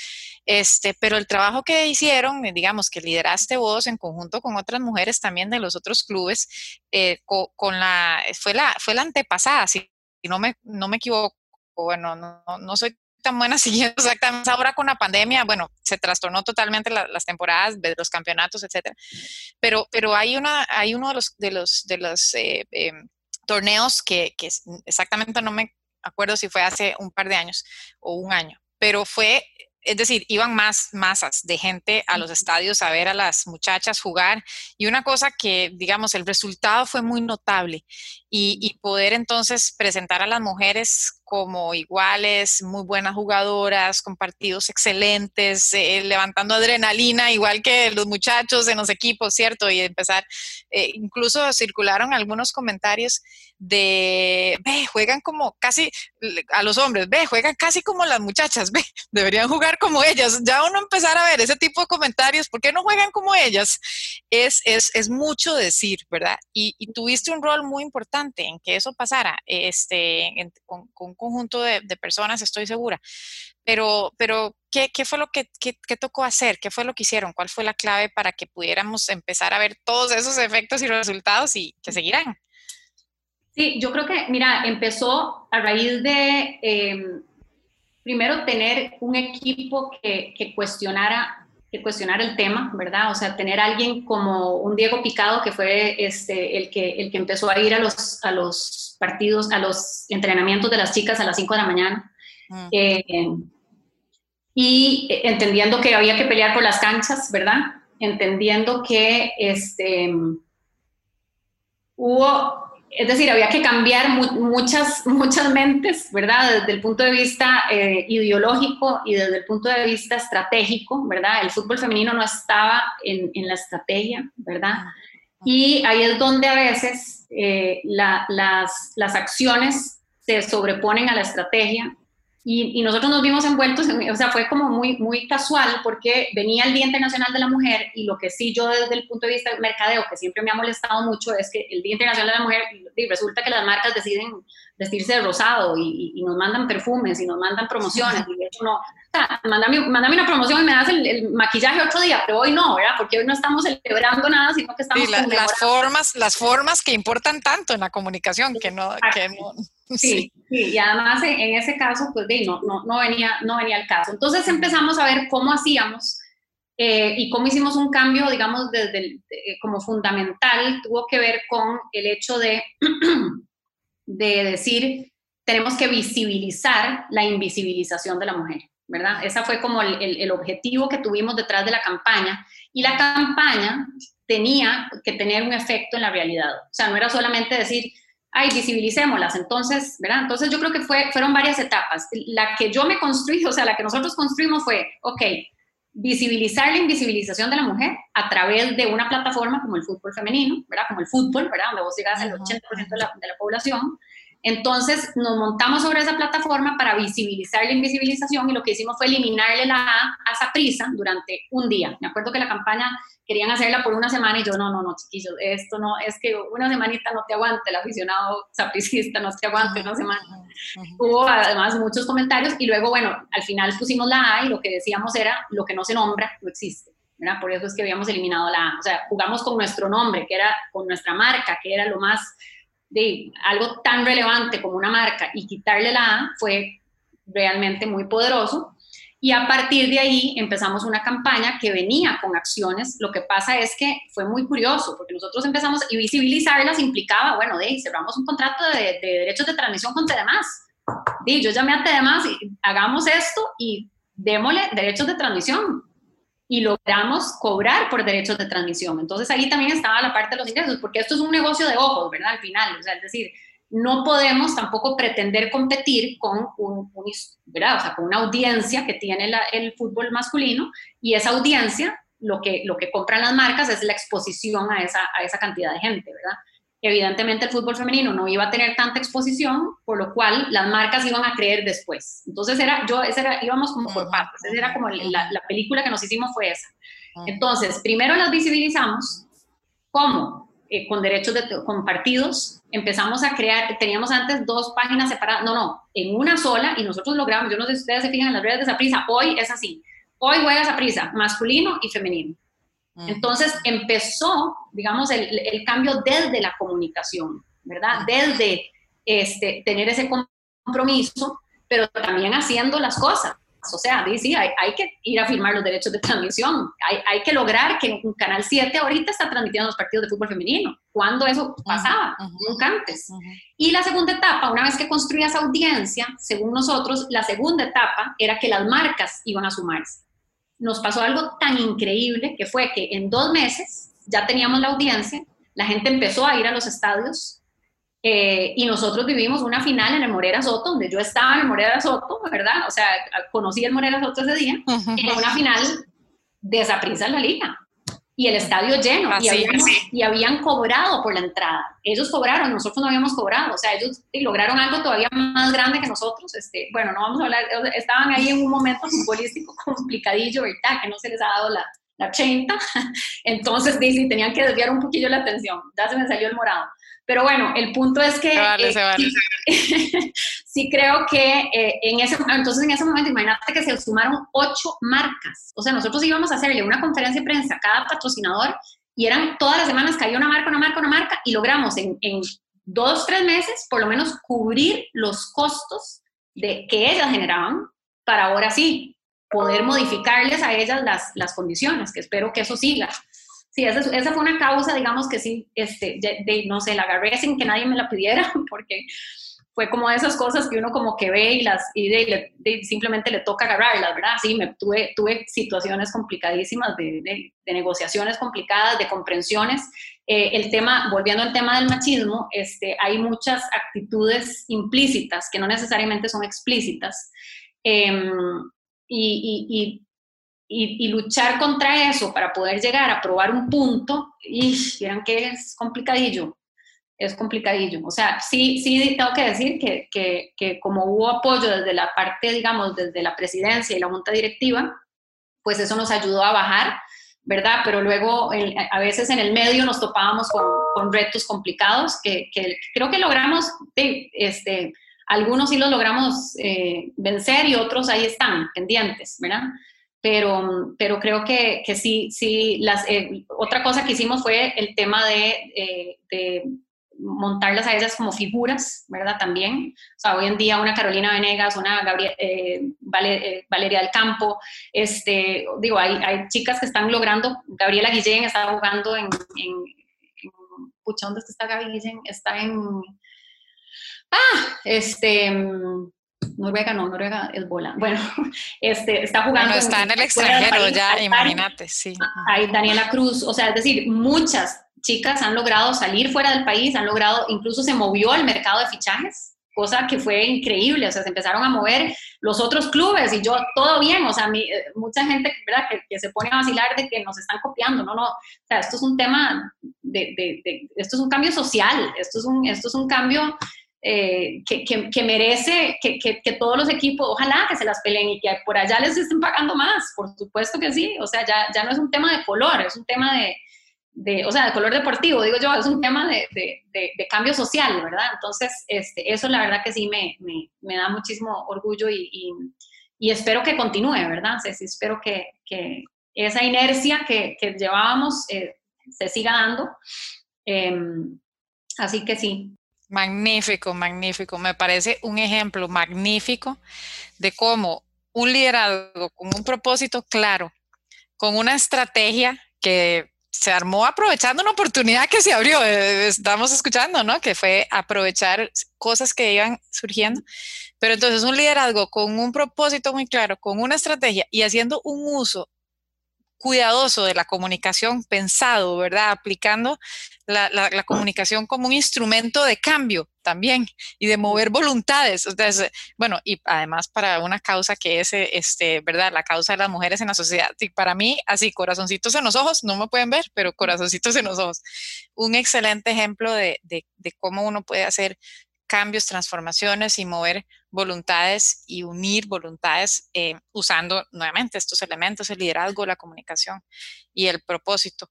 este, pero el trabajo que hicieron, digamos, que lideraste vos en conjunto con otras mujeres también de los otros clubes, eh, con, la, fue la, fue la antepasada, si no me, no me equivoco, bueno, no, no soy tan buena [LAUGHS] siguiendo exactamente. Ahora con la pandemia, bueno, se trastornó totalmente las temporadas de los campeonatos, etcétera. Pero, pero hay una, hay uno de los, de los, de los eh, em, torneos que, que exactamente no me acuerdo si fue hace un par de años o un año, pero fue es decir, iban más masas de gente a los estadios a ver a las muchachas jugar y una cosa que, digamos, el resultado fue muy notable y, poder entonces presentar a las mujeres como iguales, muy buenas jugadoras, con partidos excelentes, eh, levantando adrenalina, igual que los muchachos en los equipos, ¿cierto? Y empezar, eh, incluso circularon algunos comentarios de, ve, juegan como casi, a los hombres, ve, juegan casi como las muchachas, [LAUGHS] ve, deberían jugar como ellas. Ya uno empezar a ver ese tipo de comentarios, ¿por qué no juegan como ellas? Es, es, es mucho decir, ¿verdad? Y, y tuviste un rol muy importante en que eso pasara este, con, un conjunto de, personas, estoy segura. Pero, pero ¿qué, qué fue lo que, tocó hacer? ¿Qué fue lo que hicieron? ¿Cuál fue la clave para que pudiéramos empezar a ver todos esos efectos y resultados y que seguirán? Sí, yo creo que, mira, empezó a raíz de, em, primero tener un equipo que, que cuestionara cuestionar el tema, ¿verdad? O sea, tener alguien como un Diego Picado, que fue este, el, que, el que empezó a ir a los, a los partidos, a los entrenamientos de las chicas a las 5 de la mañana. Mm. Eh, y entendiendo que había que pelear por las canchas, ¿verdad? Entendiendo que este, hubo es decir, había que cambiar muchas, muchas mentes, ¿verdad? Desde el punto de vista eh, ideológico y desde el punto de vista estratégico, ¿verdad? El fútbol femenino no estaba en, la estrategia, ¿verdad? Y ahí es donde a veces eh, las, las acciones se sobreponen a la estrategia y, nosotros nos vimos envueltos, o sea, fue como muy, muy casual porque venía el Día Internacional de la Mujer y lo que sí yo desde el punto de vista del mercadeo, que siempre me ha molestado mucho, es que el Día Internacional de la Mujer, y resulta que las marcas deciden vestirse de rosado y, nos mandan perfumes y nos mandan promociones y de hecho no, o sea, mándame, una promoción y me das el, maquillaje otro día, pero hoy no, ¿verdad? Porque hoy no estamos celebrando nada, sino que estamos... Sí, las, formas, las formas que importan tanto en la comunicación, que no... Que no [LAUGHS] Sí, sí, y además en, ese caso, pues no, no, no, venía, no venía el caso. Entonces empezamos a ver cómo hacíamos eh, y cómo hicimos un cambio, digamos, desde como fundamental, tuvo que ver con el hecho de, [CLEARS THROAT] de decir, tenemos que visibilizar la invisibilización de la mujer, ¿verdad? Ese fue como el, el, el objetivo que tuvimos detrás de la campaña y la campaña tenía que tener un efecto en la realidad. O sea, no era solamente decir, ay, visibilicémoslas. Entonces, ¿verdad? Entonces yo creo que fue, fueron varias etapas. La que yo me construí, [LAUGHS] o sea, la que nosotros construimos fue, ok, visibilizar la invisibilización de la mujer a través de una plataforma como el fútbol femenino, ¿verdad? Como el fútbol, ¿verdad? Donde vos llegas al 80% de la, de la población. Entonces nos montamos sobre esa plataforma para visibilizar la invisibilización y lo que hicimos fue eliminarle la A a esa prisa durante un día. Me acuerdo que la campaña querían hacerla por una semana y yo, no, no, no, chiquillos, esto no, es que una semanita no te aguante, el aficionado sapricista no te aguante una semana. Hubo además muchos comentarios y luego, bueno, al final pusimos la A y lo que decíamos era, lo que no se nombra no existe. ¿verdad? Por eso es que habíamos eliminado la A. O sea, jugamos con nuestro nombre, que era con nuestra marca, que era lo más de algo tan relevante como una marca y quitarle la A fue realmente muy poderoso. Y a partir de ahí empezamos una campaña que venía con acciones. Lo que pasa es que fue muy curioso, porque nosotros empezamos y visibilizarlas implicaba, bueno, de cerramos un contrato de, derechos de transmisión con Tedemás. Di, yo llamé a Tedemás y hagamos esto y démosle derechos de transmisión. Y logramos cobrar por derechos de transmisión. Entonces ahí también estaba la parte de los ingresos, porque esto es un negocio de ojos, ¿verdad? Al final, o sea, es decir, no podemos tampoco pretender competir con, un, con una audiencia que tiene el fútbol masculino y esa audiencia lo que, lo que compran las marcas es la exposición a esa, a esa cantidad de gente, ¿verdad? Evidentemente el fútbol femenino no iba a tener tanta exposición, por lo cual las marcas iban a creer después. Entonces era, yo, esa era, íbamos como por partes, esa era como la, la película que nos hicimos fue esa. Entonces, primero las visibilizamos, ¿cómo? Eh, con derechos de, compartidos, empezamos a crear, teníamos antes dos páginas separadas, no, no, en una sola y nosotros logramos, yo no sé si ustedes se fijan en las redes de Saprisa, hoy es así, hoy juega Saprisa, masculino y femenino. Entonces empezó, digamos, el, el, cambio desde la comunicación, ¿verdad? Desde este, tener ese compromiso, pero también haciendo las cosas. O sea, sí, hay, hay, que ir a firmar los derechos de transmisión. Hay, hay, que lograr que un Canal 7 ahorita está transmitiendo los partidos de fútbol femenino. ¿Cuándo eso pasaba? Nunca antes. Y la segunda etapa, una vez que construías audiencia, según nosotros, la segunda etapa era que las marcas iban a sumarse. Nos pasó algo tan increíble que fue que en dos meses ya teníamos la audiencia, la gente empezó a ir a los estadios, eh, y nosotros vivimos una final en el Morera Soto, donde yo estaba en el Morera Soto, ¿verdad? O sea, conocí el Morera Soto ese día, en una final de esa prisa en la liga. Y el estadio lleno, y, habían, y, habían, cobrado por la entrada. Ellos cobraron, nosotros no habíamos cobrado. O sea, ellos lograron algo todavía más grande que nosotros. Este, bueno, no vamos a hablar, estaban ahí en un momento futbolístico [LAUGHS] complicadillo, ¿verdad? Que no se les ha dado la, la 80. [LAUGHS] Entonces, sí, tenían que desviar un poquillo la atención. Ya se me salió el morado. Pero bueno, el punto es que eh, [LAUGHS] sí, creo que eh, en ese entonces en ese momento, imagínate que se sumaron ocho marcas. O sea, nosotros íbamos a hacerle una conferencia de prensa a cada patrocinador y eran todas las semanas caía una marca, una marca, una marca y logramos en, en dos, tres meses por lo menos cubrir los costos de, que ellas generaban para ahora sí poder modificarles a ellas las, las condiciones, que espero que eso siga. Sí, esa, esa fue una causa, digamos que sí, este, de, no sé, la agarré sin que nadie me la pidiera, [LAUGHS] porque fue como esas cosas que uno como que ve y las y de, simplemente le toca agarrarlas, ¿verdad? Sí, me, tuve, tuve situaciones complicadísimas de, de negociaciones complicadas, de comprensiones. Eh, el tema, volviendo al tema del machismo, este, hay muchas actitudes implícitas que no necesariamente son explícitas. Em, y, y, y, luchar contra eso para poder llegar a probar un punto, y vieran que es complicadillo, es complicadillo. O sea, sí, sí tengo que decir que, que, que, como hubo apoyo desde la parte, digamos, desde la presidencia y la junta directiva, pues eso nos ayudó a bajar, ¿verdad? Pero luego a veces en el medio nos topábamos con, con retos complicados que, que, creo que logramos, este, algunos sí los logramos eh, vencer y otros ahí están pendientes, ¿verdad? Pero, pero creo que, que sí, sí, las, eh, otra cosa que hicimos fue el tema de, eh, de, montarlas a ellas como figuras, ¿verdad? También, o sea, hoy en día una Carolina Venegas, una Gabriel, eh, Valeria del Campo, este, digo, hay, hay, chicas que están logrando, Gabriela Guillén está jugando en, en, pucha, ¿dónde está Gaby Guillén? Está en, ah, este Noruega no, Noruega es bola. [LAUGHS] Bueno, este, está jugando. Bueno, está en, el extranjero ya, imagínate, sí. Hay Daniela Cruz, o sea, es decir, muchas chicas han logrado salir fuera del país, han logrado, incluso se movió el mercado de fichajes, cosa que fue increíble, o sea, se empezaron a mover los otros clubes y yo, todo bien, o sea, eh, mucha gente ¿verdad? Que, que, se pone a vacilar de que nos están copiando, no, no, o sea, esto es un tema, de, de, de esto es un cambio social, esto es un, esto es un cambio eh, que, que, merece que, que, todos los equipos, ojalá que se las peleen y que por allá les estén pagando más, por supuesto que sí, o sea, ya, ya no es un tema de color, es un tema de, de o sea, de color deportivo, digo yo, es un tema de, de, de, cambio social, ¿verdad? Entonces, este, eso la verdad que sí me, me, me da muchísimo orgullo y, y, espero que continúe, ¿verdad? O sí, espero que, que, esa inercia que, llevábamos eh, se siga dando. Em, así que sí, Magnífico, magnífico. Me parece un ejemplo magnífico de cómo un liderazgo con un propósito claro, con una estrategia que se armó aprovechando una oportunidad que se abrió, eh, estamos escuchando, ¿no? Que fue aprovechar cosas que iban surgiendo. Pero entonces un liderazgo con un propósito muy claro, con una estrategia y haciendo un uso cuidadoso de la comunicación, pensado, ¿verdad? Aplicando la, comunicación como un instrumento de cambio también y de mover voluntades. Entonces, bueno, y además para una causa que es, este, ¿verdad? La causa de las mujeres en la sociedad. Y para mí, así, corazoncitos en los ojos, no me pueden ver, pero corazoncitos en los ojos. Un excelente ejemplo de, de cómo uno puede hacer cambios, transformaciones y mover voluntades y unir voluntades eh, usando nuevamente estos elementos, el liderazgo, la comunicación y el propósito.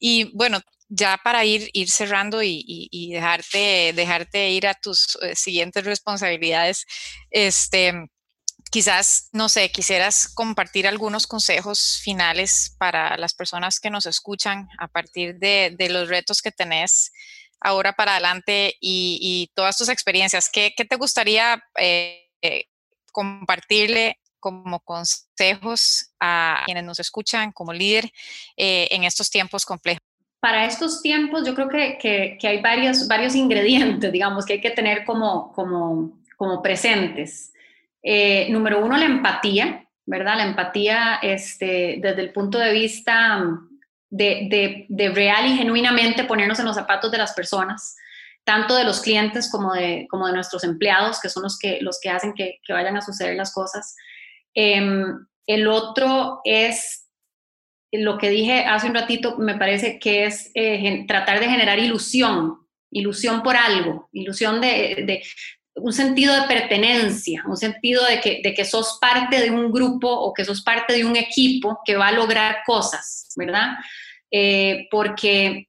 Y bueno, ya para ir, ir cerrando y, dejarte, dejarte ir a tus eh, siguientes responsabilidades, este, quizás, no sé, quisieras compartir algunos consejos finales para las personas que nos escuchan a partir de, de los retos que tenés ahora para adelante y, todas tus experiencias. ¿Qué, te gustaría eh, eh, compartirle como consejos a quienes nos escuchan como líder eh, en estos tiempos complejos? Para estos tiempos yo creo que, hay varios, varios ingredientes, digamos, que hay que tener como, como, como presentes. número uno, la empatía, ¿verdad? La empatía este, desde el punto de vista de, de, real y genuinamente ponernos en los zapatos de las personas, tanto de los clientes como de, como de nuestros empleados, que son los que, los que hacen que, vayan a suceder las cosas. Em, el otro es lo que dije hace un ratito, me parece que es eh, tratar de generar ilusión, ilusión por algo, ilusión de, de, un sentido de pertenencia, un sentido de que, de que sos parte de un grupo o que sos parte de un equipo que va a lograr cosas, ¿verdad? Eh, porque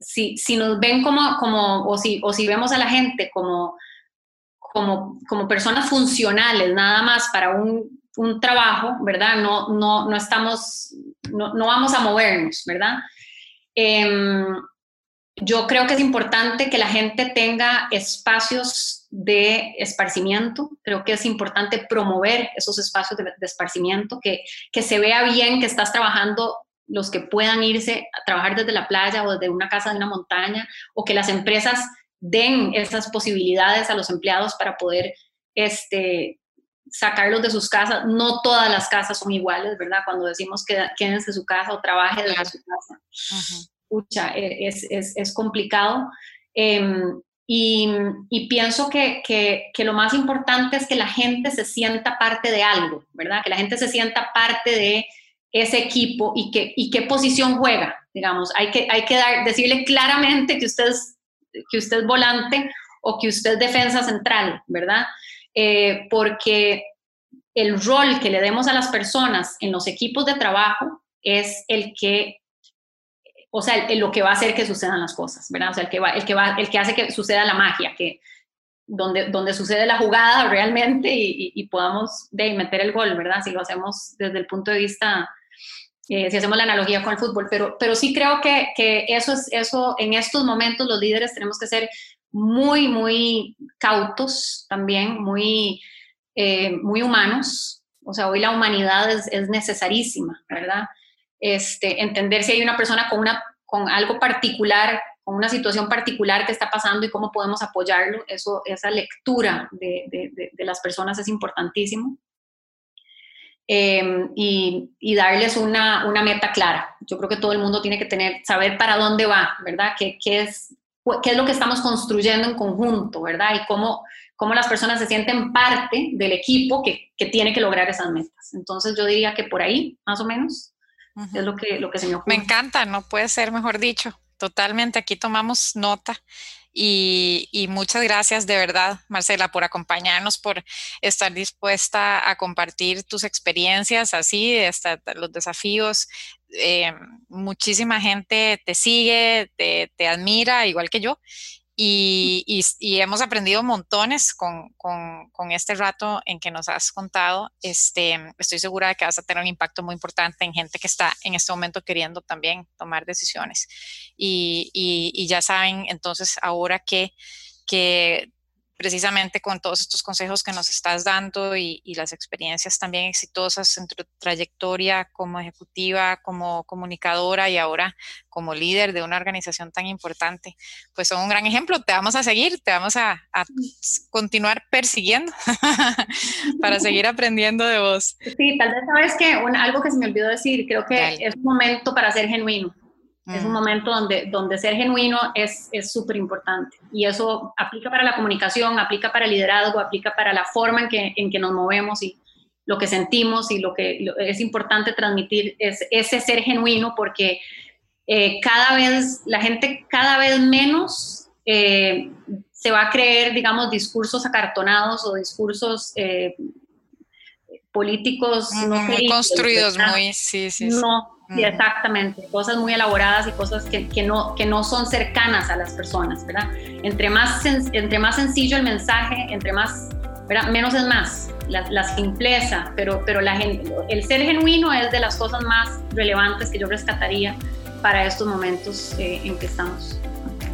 si, si, nos ven como, como o, si, o si vemos a la gente como, como, como personas funcionales, nada más para un, un trabajo, ¿verdad? No, no, no estamos, no, no, vamos a movernos, ¿verdad? Em, yo creo que es importante que la gente tenga espacios de esparcimiento, creo que es importante promover esos espacios de, esparcimiento, que, que se vea bien que estás trabajando los que puedan irse a trabajar desde la playa o desde una casa de una montaña, o que las empresas den esas posibilidades a los empleados para poder este, sacarlos de sus casas. No todas las casas son iguales, ¿verdad? Cuando decimos que quédense en su casa o trabaje desde su casa. E, es, es, es, complicado. Em, y, y, pienso que, que, que, lo más importante es que la gente se sienta parte de algo, ¿verdad? Que la gente se sienta parte de ese equipo y, que, y qué posición juega, digamos. Hay que, hay que dar, decirle claramente que usted, es, que usted es volante o que usted es defensa central, ¿verdad? Eh, porque el rol que le demos a las personas en los equipos de trabajo es el que, o sea, lo que va a hacer que sucedan las cosas, ¿verdad? O sea, el que, va, el que, va, el que hace que suceda la magia, que donde, donde sucede la jugada realmente y, podamos de meter el gol, ¿verdad? Si lo hacemos desde el punto de vista, eh, si hacemos la analogía con el fútbol, pero, pero sí creo que, que eso es, eso en estos momentos los líderes tenemos que ser muy, muy cautos también, muy, eh, muy humanos. O sea, hoy la humanidad es, es, necesarísima, ¿verdad? Este, entender si hay una persona con, una, con algo particular, con una situación particular que está pasando y cómo podemos apoyarlo. Eso, esa lectura de, de, de las personas es importantísimo. Em, y, y, darles una, una, meta clara. Yo creo que todo el mundo tiene que tener, saber para dónde va, ¿verdad? ¿Qué, qué es, qué es lo que estamos construyendo en conjunto, ¿verdad? Y cómo, cómo las personas se sienten parte del equipo que, que, tiene que lograr esas metas. Entonces yo diría que por ahí, más o menos, es lo que, lo que se me ocurre. Me encanta, no puede ser mejor dicho. Totalmente, aquí tomamos nota y, muchas gracias de verdad, Marcela, por acompañarnos, por estar dispuesta a compartir tus experiencias así, hasta los desafíos. Eh, muchísima gente te sigue, te, te admira, igual que yo, y, hemos aprendido montones con, este rato en que nos has contado. Este, estoy segura de que vas a tener un impacto muy importante en gente que está en este momento queriendo también tomar decisiones. Y, ya saben entonces ahora que, que precisamente con todos estos consejos que nos estás dando y, las experiencias también exitosas en tu trayectoria como ejecutiva, como comunicadora y ahora como líder de una organización tan importante, pues son un gran ejemplo. Te vamos a seguir, te vamos a, continuar persiguiendo [LAUGHS] para seguir aprendiendo de vos. Sí, tal vez sabes que algo que se me olvidó decir, creo que es un momento para ser genuino. Es un mm. momento donde, donde ser genuino es súper importante. Y eso aplica para la comunicación, aplica para el liderazgo, aplica para la forma en que, en que nos movemos y lo que sentimos y lo que es importante transmitir es ese ser genuino porque eh, cada vez, la gente cada vez menos eh, se va a creer, digamos, discursos acartonados o discursos eh, políticos no construidos, muy, sí, sí. No, Sí, exactamente, cosas muy elaboradas y cosas que, que, no, que no son cercanas a las personas, ¿verdad? Entre más, entre más sencillo el mensaje, entre más, ¿verdad? Menos es más, la, la simpleza, pero, pero la, el ser genuino es de las cosas más relevantes que yo rescataría para estos momentos eh, en que estamos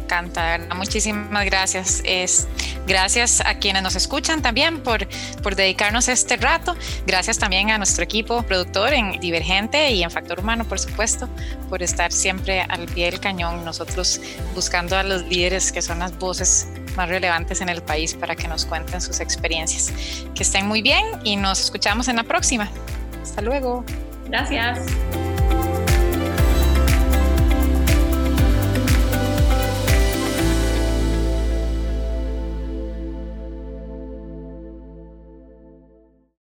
encanta. Muchísimas gracias. Es, gracias a quienes nos escuchan también por, por dedicarnos este rato. Gracias también a nuestro equipo productor en Divergente y en Factor Humano, por supuesto, por estar siempre al pie del cañón, nosotros buscando a los líderes que son las voces más relevantes en el país para que nos cuenten sus experiencias. Que estén muy bien y nos escuchamos en la próxima. Hasta luego. Gracias.